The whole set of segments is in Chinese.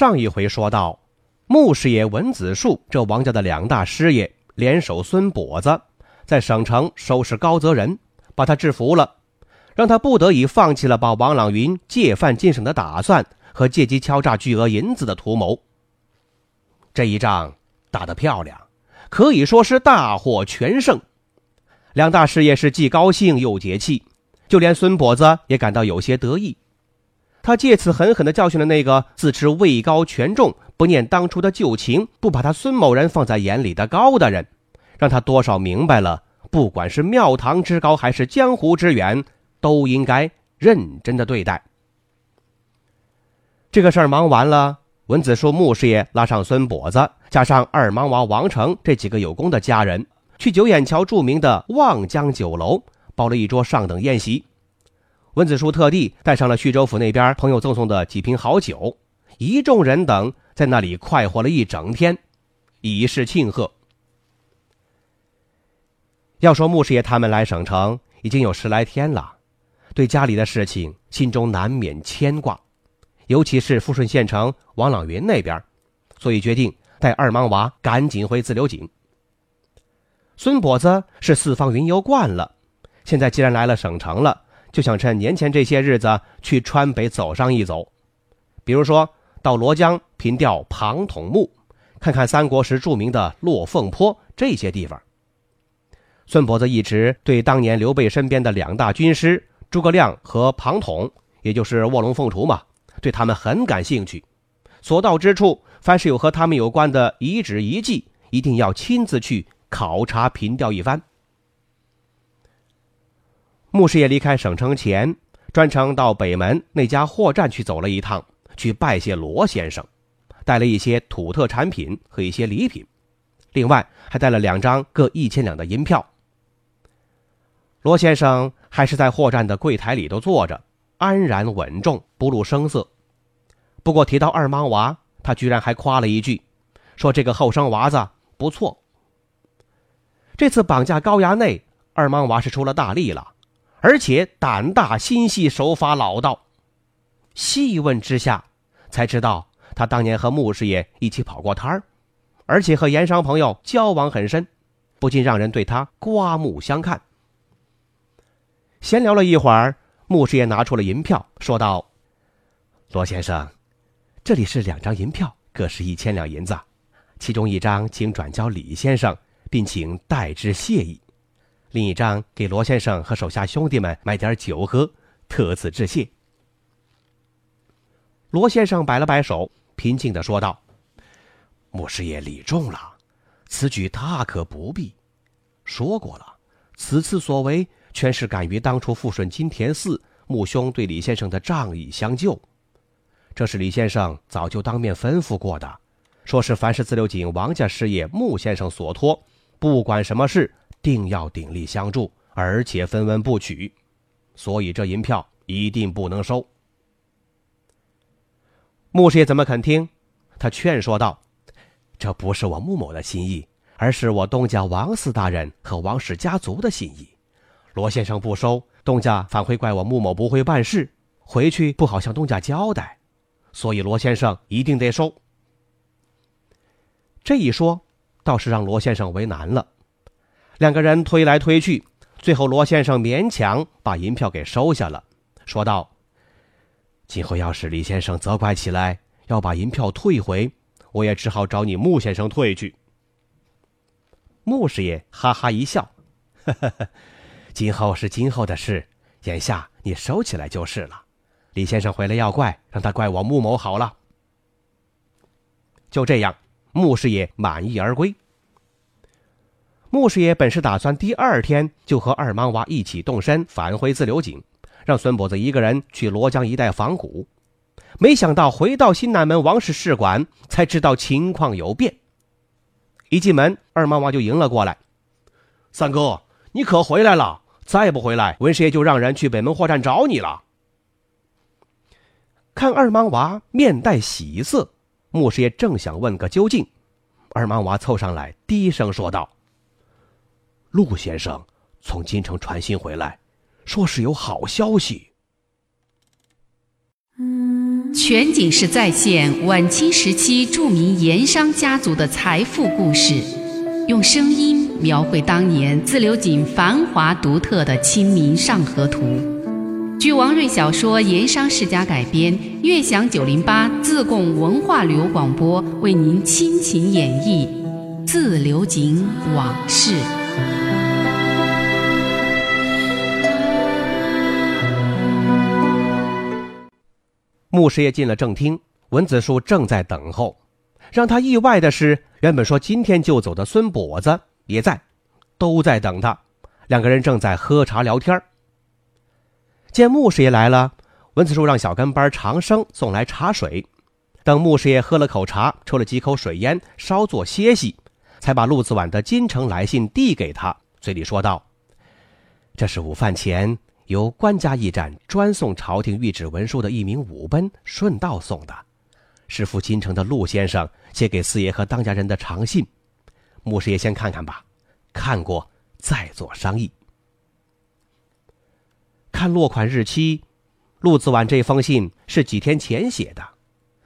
上一回说到，穆师爷文子树这王家的两大师爷联手孙跛子，在省城收拾高泽仁，把他制服了，让他不得已放弃了把王朗云借犯进省的打算和借机敲诈巨额银子的图谋。这一仗打得漂亮，可以说是大获全胜。两大师爷是既高兴又解气，就连孙跛子也感到有些得意。他借此狠狠地教训了那个自持位高权重、不念当初的旧情、不把他孙某人放在眼里的高大人，让他多少明白了，不管是庙堂之高还是江湖之远，都应该认真的对待。这个事儿忙完了，文子树穆师爷拉上孙跛子，加上二莽娃王成这几个有功的家人，去九眼桥著名的望江酒楼，包了一桌上等宴席。温子书特地带上了徐州府那边朋友赠送的几瓶好酒，一众人等在那里快活了一整天，以示庆贺。要说穆师爷他们来省城已经有十来天了，对家里的事情心中难免牵挂，尤其是富顺县城王朗云那边，所以决定带二莽娃赶紧回自流井。孙跛子是四方云游惯了，现在既然来了省城了。就想趁年前这些日子去川北走上一走，比如说到罗江凭吊庞统墓，看看三国时著名的落凤坡这些地方。孙跛子一直对当年刘备身边的两大军师诸葛亮和庞统，也就是卧龙凤雏嘛，对他们很感兴趣。所到之处，凡是有和他们有关的遗址遗迹，一定要亲自去考察凭吊一番。穆师爷离开省城前，专程到北门那家货站去走了一趟，去拜谢罗先生，带了一些土特产品和一些礼品，另外还带了两张各一千两的银票。罗先生还是在货站的柜台里头坐着，安然稳重，不露声色。不过提到二莽娃，他居然还夸了一句，说这个后生娃子不错。这次绑架高衙内，二莽娃是出了大力了。而且胆大心细，手法老道。细问之下，才知道他当年和穆师爷一起跑过摊儿，而且和盐商朋友交往很深，不禁让人对他刮目相看。闲聊了一会儿，穆师爷拿出了银票，说道：“罗先生，这里是两张银票，各是一千两银子，其中一张请转交李先生，并请代之谢意。”另一张给罗先生和手下兄弟们买点酒喝，特此致谢。罗先生摆了摆手，平静的说道：“穆师爷礼重了，此举大可不必。说过了，此次所为全是感于当初富顺金田寺穆兄对李先生的仗义相救。这是李先生早就当面吩咐过的，说是凡是自流井王家师爷穆先生所托，不管什么事。”定要鼎力相助，而且分文不取，所以这银票一定不能收。穆师爷怎么肯听？他劝说道：“这不是我穆某的心意，而是我东家王四大人和王氏家族的心意。罗先生不收，东家反会怪我穆某不会办事，回去不好向东家交代，所以罗先生一定得收。”这一说，倒是让罗先生为难了。两个人推来推去，最后罗先生勉强把银票给收下了，说道：“今后要是李先生责怪起来，要把银票退回，我也只好找你穆先生退去。”穆师爷哈哈一笑：“呵呵呵，今后是今后的事，眼下你收起来就是了。李先生回来要怪，让他怪我穆某好了。”就这样，穆师爷满意而归。穆师爷本是打算第二天就和二莽娃一起动身返回自流井，让孙跛子一个人去罗江一带访古。没想到回到新南门王氏使馆，才知道情况有变。一进门，二毛娃就迎了过来：“三哥，你可回来了？再不回来，文师爷就让人去北门货站找你了。”看二毛娃面带喜色，穆师爷正想问个究竟，二毛娃凑上来低声说道：“陆先生从京城传信回来，说是有好消息。”全景式再现晚清时期著名盐商家族的财富故事，用声音描绘当年自流井繁华独特的《清明上河图》。据王瑞小说《盐商世家》改编，悦享九零八自贡文化旅游广播为您倾情演绎《自流井往事》。穆师爷进了正厅，文子树正在等候。让他意外的是，原本说今天就走的孙跛子也在，都在等他。两个人正在喝茶聊天。见穆师爷来了，文子树让小跟班长生送来茶水。等穆师爷喝了口茶，抽了几口水烟，稍作歇息，才把陆子婉的京城来信递给他，嘴里说道：“这是午饭前。”由官家驿站专送朝廷谕旨文书的一名武奔顺道送的，是赴京城的陆先生写给四爷和当家人的长信。穆师爷先看看吧，看过再做商议。看落款日期，陆子婉这封信是几天前写的，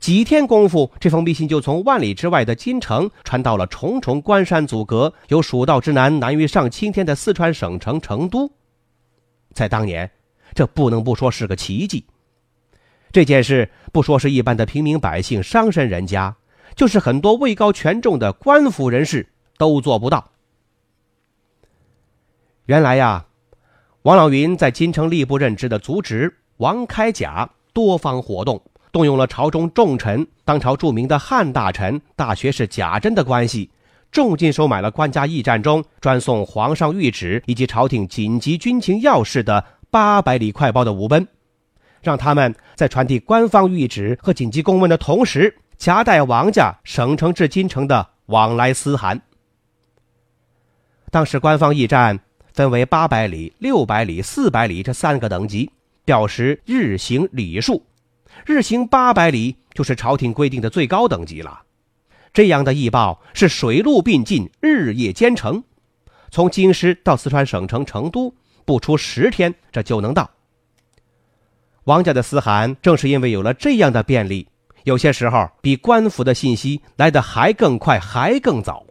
几天功夫，这封密信就从万里之外的京城传到了重重关山阻隔、有蜀道之难难于上青天的四川省城成都。在当年，这不能不说是个奇迹。这件事不说是一般的平民百姓、商绅人家，就是很多位高权重的官府人士都做不到。原来呀，王老云在京城吏部任职的族侄王开甲多方活动，动用了朝中重臣、当朝著名的汉大臣、大学士贾珍的关系。重金收买了官家驿站中专送皇上谕旨以及朝廷紧急军情要事的八百里快报的武奔，让他们在传递官方谕旨和紧急公文的同时，夹带王家省城至京城的往来私函。当时官方驿站分为八百里、六百里、四百里这三个等级，表示日行里数，日行八百里就是朝廷规定的最高等级了。这样的驿报是水陆并进，日夜兼程，从京师到四川省城成都不出十天，这就能到。王家的私函正是因为有了这样的便利，有些时候比官府的信息来得还更快，还更早。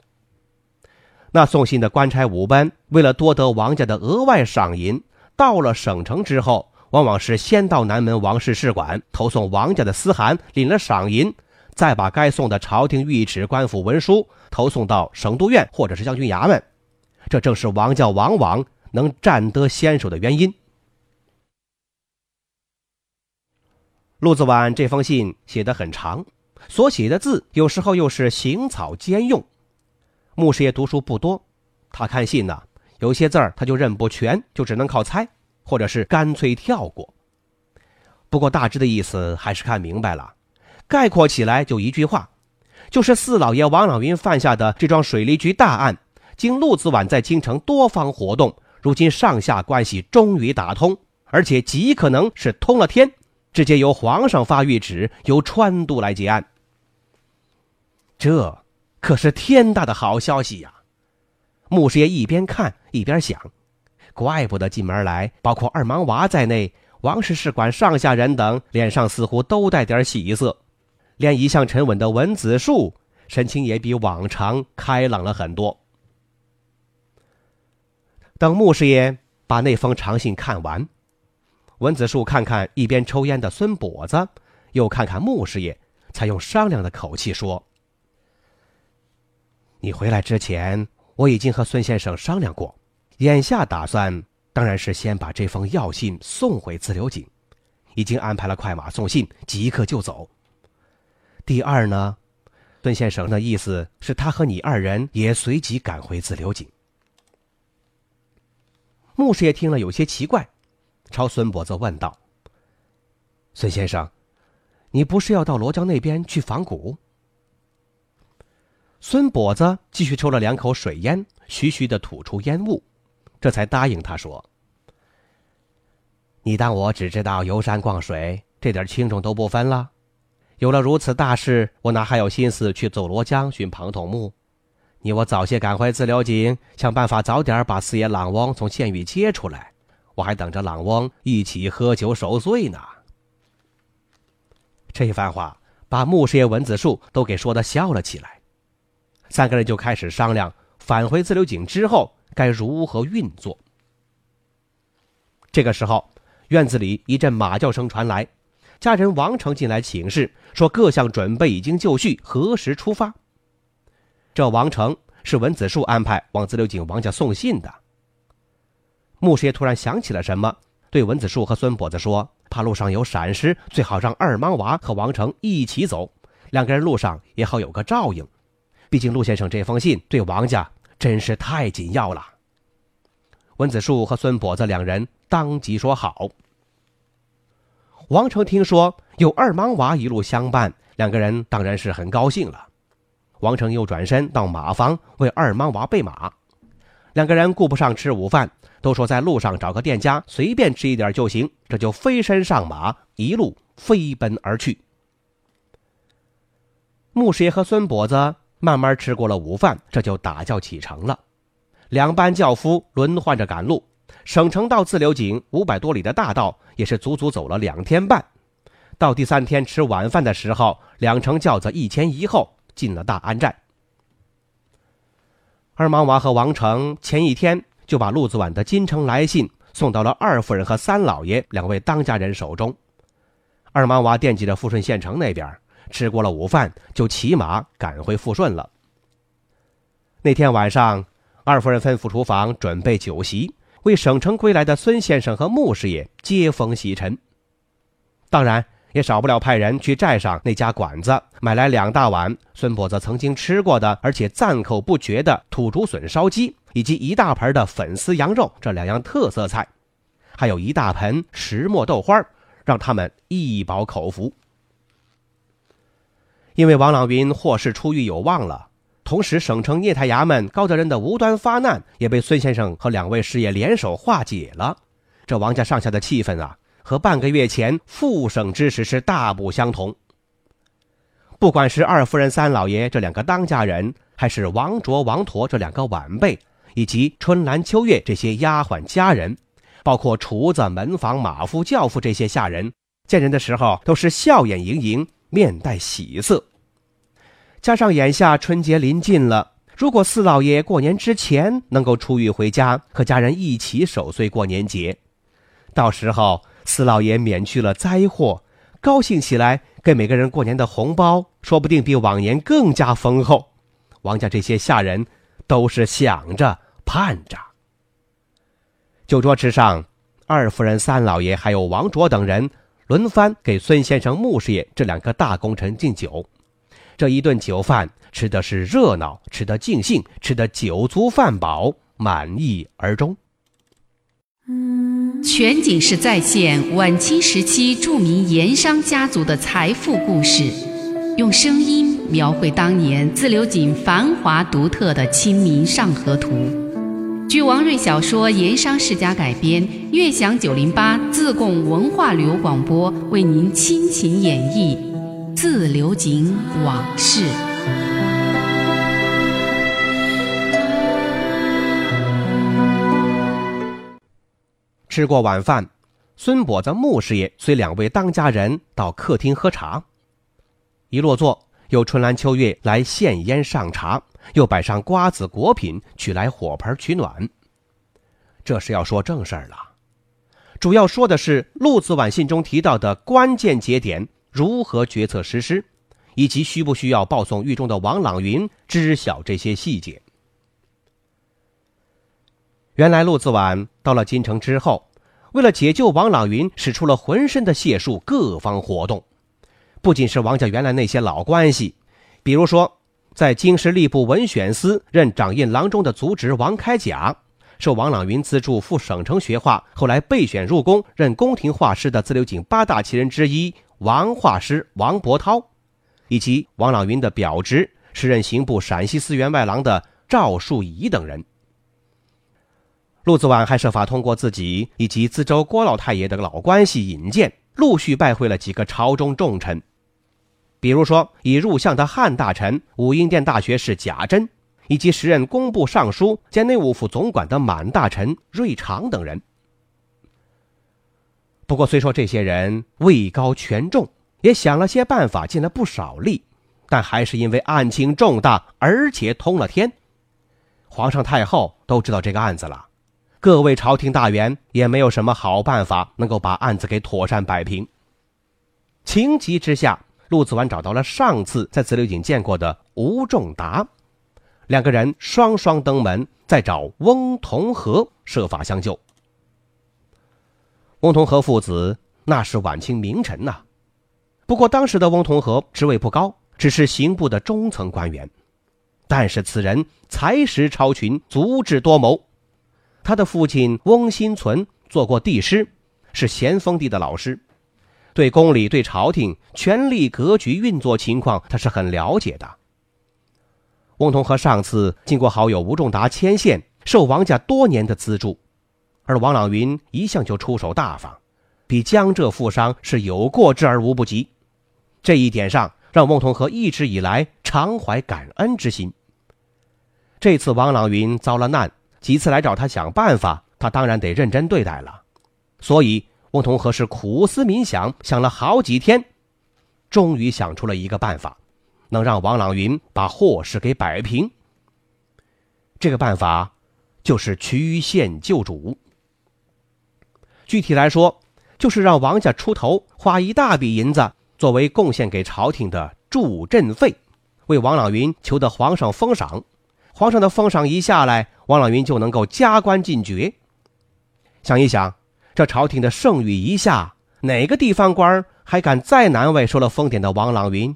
那送信的官差五班为了多得王家的额外赏银，到了省城之后，往往是先到南门王氏使馆投送王家的私函，领了赏银。再把该送的朝廷御旨、官府文书投送到省督院或者是将军衙门，这正是王教往往能占得先手的原因。陆子婉这封信写得很长，所写的字有时候又是行草兼用。穆师爷读书不多，他看信呢，有些字儿他就认不全，就只能靠猜，或者是干脆跳过。不过大致的意思还是看明白了。概括起来就一句话，就是四老爷王老云犯下的这桩水利局大案，经陆子晚在京城多方活动，如今上下关系终于打通，而且极可能是通了天，直接由皇上发谕旨，由川督来结案。这可是天大的好消息呀！穆师爷一边看一边想，怪不得进门来，包括二盲娃在内，王氏使馆上下人等脸上似乎都带点喜色。连一向沉稳的文子树，神情也比往常开朗了很多。等穆师爷把那封长信看完，文子树看看一边抽烟的孙跛子，又看看穆师爷，才用商量的口气说：“你回来之前，我已经和孙先生商量过，眼下打算当然是先把这封要信送回自流井，已经安排了快马送信，即刻就走。”第二呢，孙先生的意思是他和你二人也随即赶回自流井。穆师爷听了有些奇怪，朝孙跛子问道：“孙先生，你不是要到罗江那边去访古？”孙跛子继续抽了两口水烟，徐徐的吐出烟雾，这才答应他说：“你当我只知道游山逛水，这点轻重都不分了？有了如此大事，我哪还有心思去走罗江寻庞统墓？你我早些赶回自流井，想办法早点把四爷朗翁从县狱接出来，我还等着朗翁一起喝酒守岁呢。”这一番话把穆师爷文子树都给说的笑了起来。三个人就开始商量返回自流井之后该如何运作。这个时候，院子里一阵马叫声传来，家人王成进来请示说各项准备已经就绪，何时出发？这王成是文子树安排往自流井王家送信的。牧师爷突然想起了什么，对文子树和孙跛子说：“怕路上有闪失，最好让二莽娃和王成一起走，两个人路上也好有个照应。”毕竟陆先生这封信对王家真是太紧要了。温子树和孙跛子两人当即说好。王成听说有二莽娃一路相伴，两个人当然是很高兴了。王成又转身到马房为二莽娃备马，两个人顾不上吃午饭，都说在路上找个店家随便吃一点就行，这就飞身上马，一路飞奔而去。穆师爷和孙跛子。慢慢吃过了午饭，这就打轿启程了。两班轿夫轮换着赶路，省城到自流井五百多里的大道也是足足走了两天半。到第三天吃晚饭的时候，两乘轿子一前一后进了大安寨。二莽娃和王成前一天就把陆子婉的京城来信送到了二夫人和三老爷两位当家人手中。二莽娃惦记着富顺县城那边。吃过了午饭，就骑马赶回富顺了。那天晚上，二夫人吩咐厨房准备酒席，为省城归来的孙先生和穆师爷接风洗尘。当然，也少不了派人去寨上那家馆子买来两大碗孙跛子曾经吃过的，而且赞口不绝的土竹笋烧鸡，以及一大盆的粉丝羊肉这两样特色菜，还有一大盆石磨豆花，让他们一饱口福。因为王朗云获释出狱有望了，同时省城聂台衙门高德仁的无端发难也被孙先生和两位师爷联手化解了，这王家上下的气氛啊，和半个月前复省之时是大不相同。不管是二夫人、三老爷这两个当家人，还是王卓、王陀这两个晚辈，以及春兰、秋月这些丫鬟家人，包括厨子、门房、马夫、轿夫这些下人，见人的时候都是笑眼盈盈。面带喜色，加上眼下春节临近了，如果四老爷过年之前能够出狱回家，和家人一起守岁过年节，到时候四老爷免去了灾祸，高兴起来，给每个人过年的红包，说不定比往年更加丰厚。王家这些下人都是想着盼着。酒桌之上，二夫人、三老爷还有王卓等人。轮番给孙先生、穆师爷这两个大功臣敬酒，这一顿酒饭吃的是热闹，吃得尽兴，吃得酒足饭饱，满意而终。全景式再现晚清时期著名盐商家族的财富故事，用声音描绘当年自流井繁华独特的《清明上河图》。据王瑞小说《盐商世家》改编，悦享九零八自贡文化旅游广播为您倾情演绎《自流井往事》。吃过晚饭，孙跛子、穆师爷随两位当家人到客厅喝茶。一落座，有春兰秋月来献烟上茶。又摆上瓜子果品，取来火盆取暖。这是要说正事儿了，主要说的是陆子晚信中提到的关键节点如何决策实施，以及需不需要报送狱中的王朗云知晓这些细节。原来陆子晚到了京城之后，为了解救王朗云，使出了浑身的解数，各方活动，不仅是王家原来那些老关系，比如说。在京师吏部文选司任掌印郎中的族侄王开甲，受王朗云资助赴省城学画，后来备选入宫任宫廷画师的自流井八大奇人之一王画师王伯涛，以及王朗云的表侄，时任刑部陕西司员外郎的赵树仪等人。陆子婉还设法通过自己以及资州郭老太爷的老关系引荐，陆续拜会了几个朝中重臣，比如说已入相的汉大臣、武英殿大学士贾珍，以及时任工部尚书兼内务府总管的满大臣瑞长等人。不过，虽说这些人位高权重，也想了些办法，尽了不少力，但还是因为案情重大，而且通了天，皇上太后都知道这个案子了。各位朝廷大员也没有什么好办法能够把案子给妥善摆平。情急之下，陆子完找到了上次在紫流井见过的吴仲达，两个人双双登门，再找翁同龢设法相救。翁同龢父子那是晚清名臣呐，不过当时的翁同龢职位不高，只是刑部的中层官员，但是此人才识超群，足智多谋。他的父亲翁新存做过帝师，是咸丰帝的老师，对宫里、对朝廷权力格局运作情况，他是很了解的。翁同龢上次经过好友吴仲达牵线，受王家多年的资助，而王朗云一向就出手大方，比江浙富商是有过之而无不及。这一点上，让翁同龢一直以来常怀感恩之心。这次王朗云遭了难。几次来找他想办法，他当然得认真对待了。所以翁同龢是苦思冥想，想了好几天，终于想出了一个办法，能让王朗云把祸事给摆平。这个办法就是曲线救主。具体来说，就是让王家出头，花一大笔银子作为贡献给朝廷的助阵费，为王朗云求得皇上封赏。皇上的封赏一下来，王朗云就能够加官进爵。想一想，这朝廷的盛誉一下，哪个地方官还敢再难为受了封典的王朗云？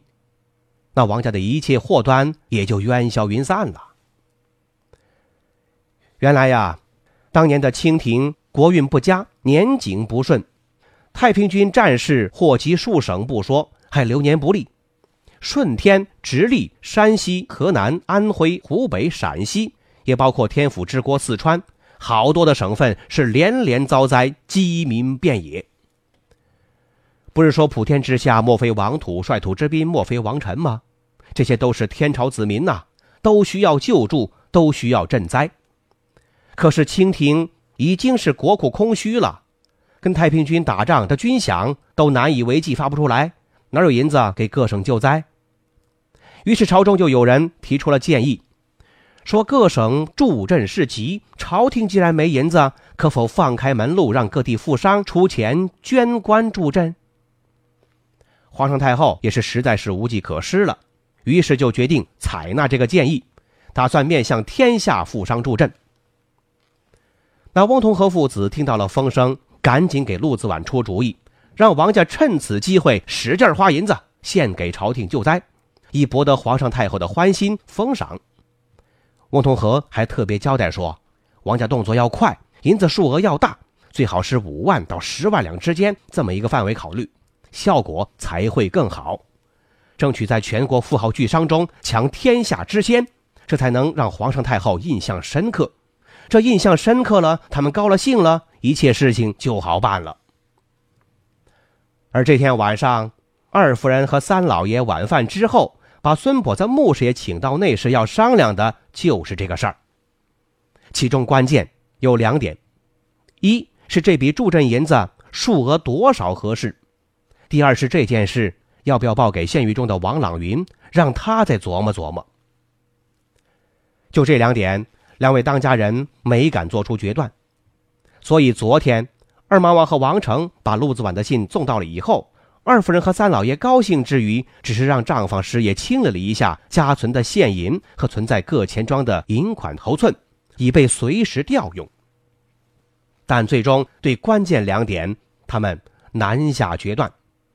那王家的一切祸端也就烟消云散了。原来呀，当年的清廷国运不佳，年景不顺，太平军战事祸及数省不说，还流年不利。顺天、直隶、山西、河南、安徽、湖北、陕西，也包括天府之国四川，好多的省份是连连遭灾，饥民遍野。不是说普天之下莫非王土，率土之滨莫非王臣吗？这些都是天朝子民呐，都需要救助，都需要赈灾。可是清廷已经是国库空虚了，跟太平军打仗的军饷都难以为继，发不出来。哪有银子给各省救灾？于是朝中就有人提出了建议，说各省助赈是急，朝廷既然没银子，可否放开门路，让各地富商出钱捐官助赈？皇上太后也是实在是无计可施了，于是就决定采纳这个建议，打算面向天下富商助赈。那翁同龢父子听到了风声，赶紧给陆子婉出主意。让王家趁此机会使劲花银子，献给朝廷救灾，以博得皇上太后的欢心封赏。翁同龢还特别交代说，王家动作要快，银子数额要大，最好是五万到十万两之间这么一个范围考虑，效果才会更好。争取在全国富豪巨商中抢天下之先，这才能让皇上太后印象深刻。这印象深刻了，他们高了兴了，一切事情就好办了。而这天晚上，二夫人和三老爷晚饭之后，把孙跛子、穆师爷请到内室，要商量的就是这个事儿。其中关键有两点：一是这笔助阵银子数额多少合适；第二是这件事要不要报给县狱中的王朗云，让他再琢磨琢磨。就这两点，两位当家人没敢做出决断，所以昨天。二妈王和王成把陆子婉的信送到了以后，二夫人和三老爷高兴之余，只是让账房师爷清理了一下家存的现银和存在各钱庄的银款头寸，以备随时调用。但最终对关键两点，他们难下决断，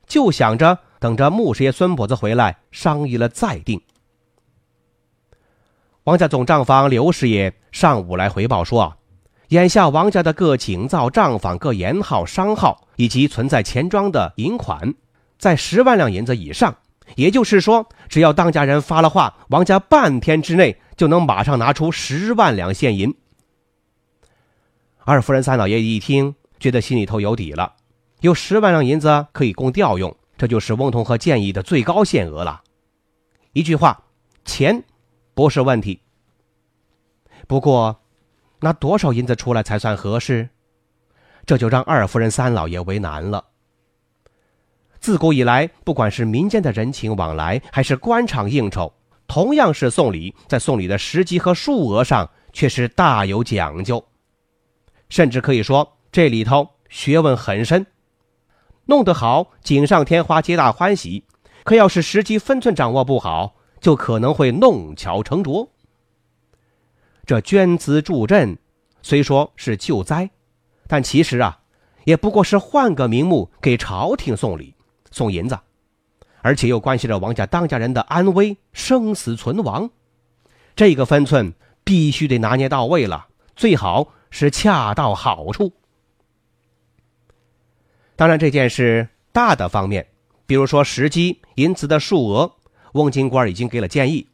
就想着等着穆师爷孙跛子回来商议了再定。王家总账房刘师爷上午来回报说。眼下王家的各井灶、账房、各盐号、商号以及存在钱庄的银款，在十万两银子以上。也就是说，只要当家人发了话，王家半天之内就能马上拿出十万两现银。二夫人、三老爷一听，觉得心里头有底了，有十万两银子可以供调用，这就是翁同龢建议的最高限额了。一句话，钱不是问题。不过，拿多少银子出来才算合适？这就让二夫人、三老爷为难了。自古以来，不管是民间的人情往来，还是官场应酬，同样是送礼，在送礼的时机和数额上，却是大有讲究。甚至可以说，这里头学问很深。弄得好，锦上添花，皆大欢喜；可要是时机分寸掌握不好，就可能会弄巧成拙。这捐资助赈，虽说是救灾，但其实啊，也不过是换个名目给朝廷送礼。送银子，而且又关系着王家当家人的安危、生死存亡，这个分寸必须得拿捏到位了，最好是恰到好处。当然，这件事大的方面，比如说时机、银子的数额，翁金官已经给了建议。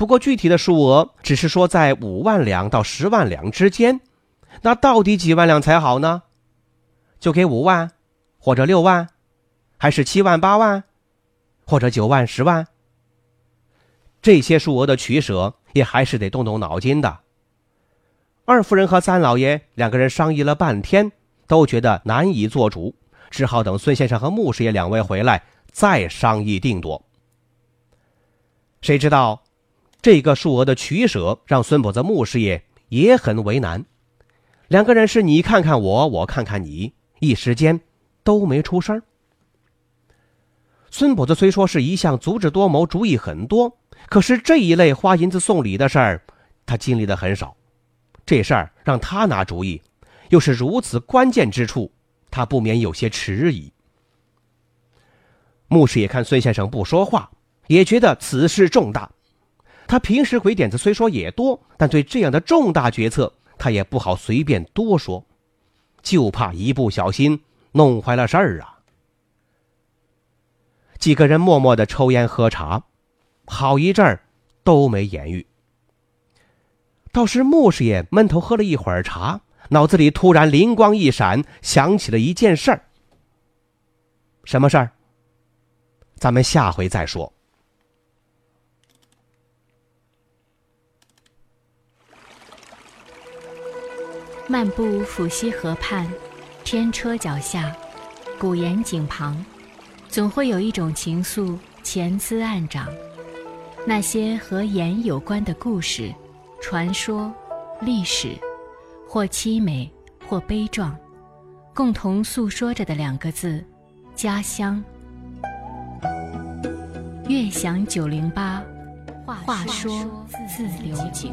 不过具体的数额只是说在五万两到十万两之间，那到底几万两才好呢？就给五万，或者六万？还是七万八万，或者九万十万。这些数额的取舍也还是得动动脑筋的。二夫人和三老爷两个人商议了半天，都觉得难以做主，只好等孙先生和穆师爷两位回来再商议定夺。谁知道，这个数额的取舍让孙伯子、穆师爷也很为难。两个人是你看看我，我看看你，一时间都没出声。孙跛子虽说是一向足智多谋、主意很多，可是这一类花银子送礼的事儿，他经历的很少。这事儿让他拿主意，又是如此关键之处，他不免有些迟疑。牧师也看孙先生不说话，也觉得此事重大。他平时鬼点子虽说也多，但对这样的重大决策，他也不好随便多说，就怕一不小心弄坏了事儿啊。几个人默默的抽烟喝茶，好一阵儿都没言语。倒是穆师爷闷头喝了一会儿茶，脑子里突然灵光一闪，想起了一件事儿。什么事儿？咱们下回再说。漫步抚溪河畔，天车脚下，古岩井旁。总会有一种情愫潜滋暗长，那些和盐有关的故事、传说、历史，或凄美，或悲壮，共同诉说着的两个字：家乡。悦享九零八，话说自流井。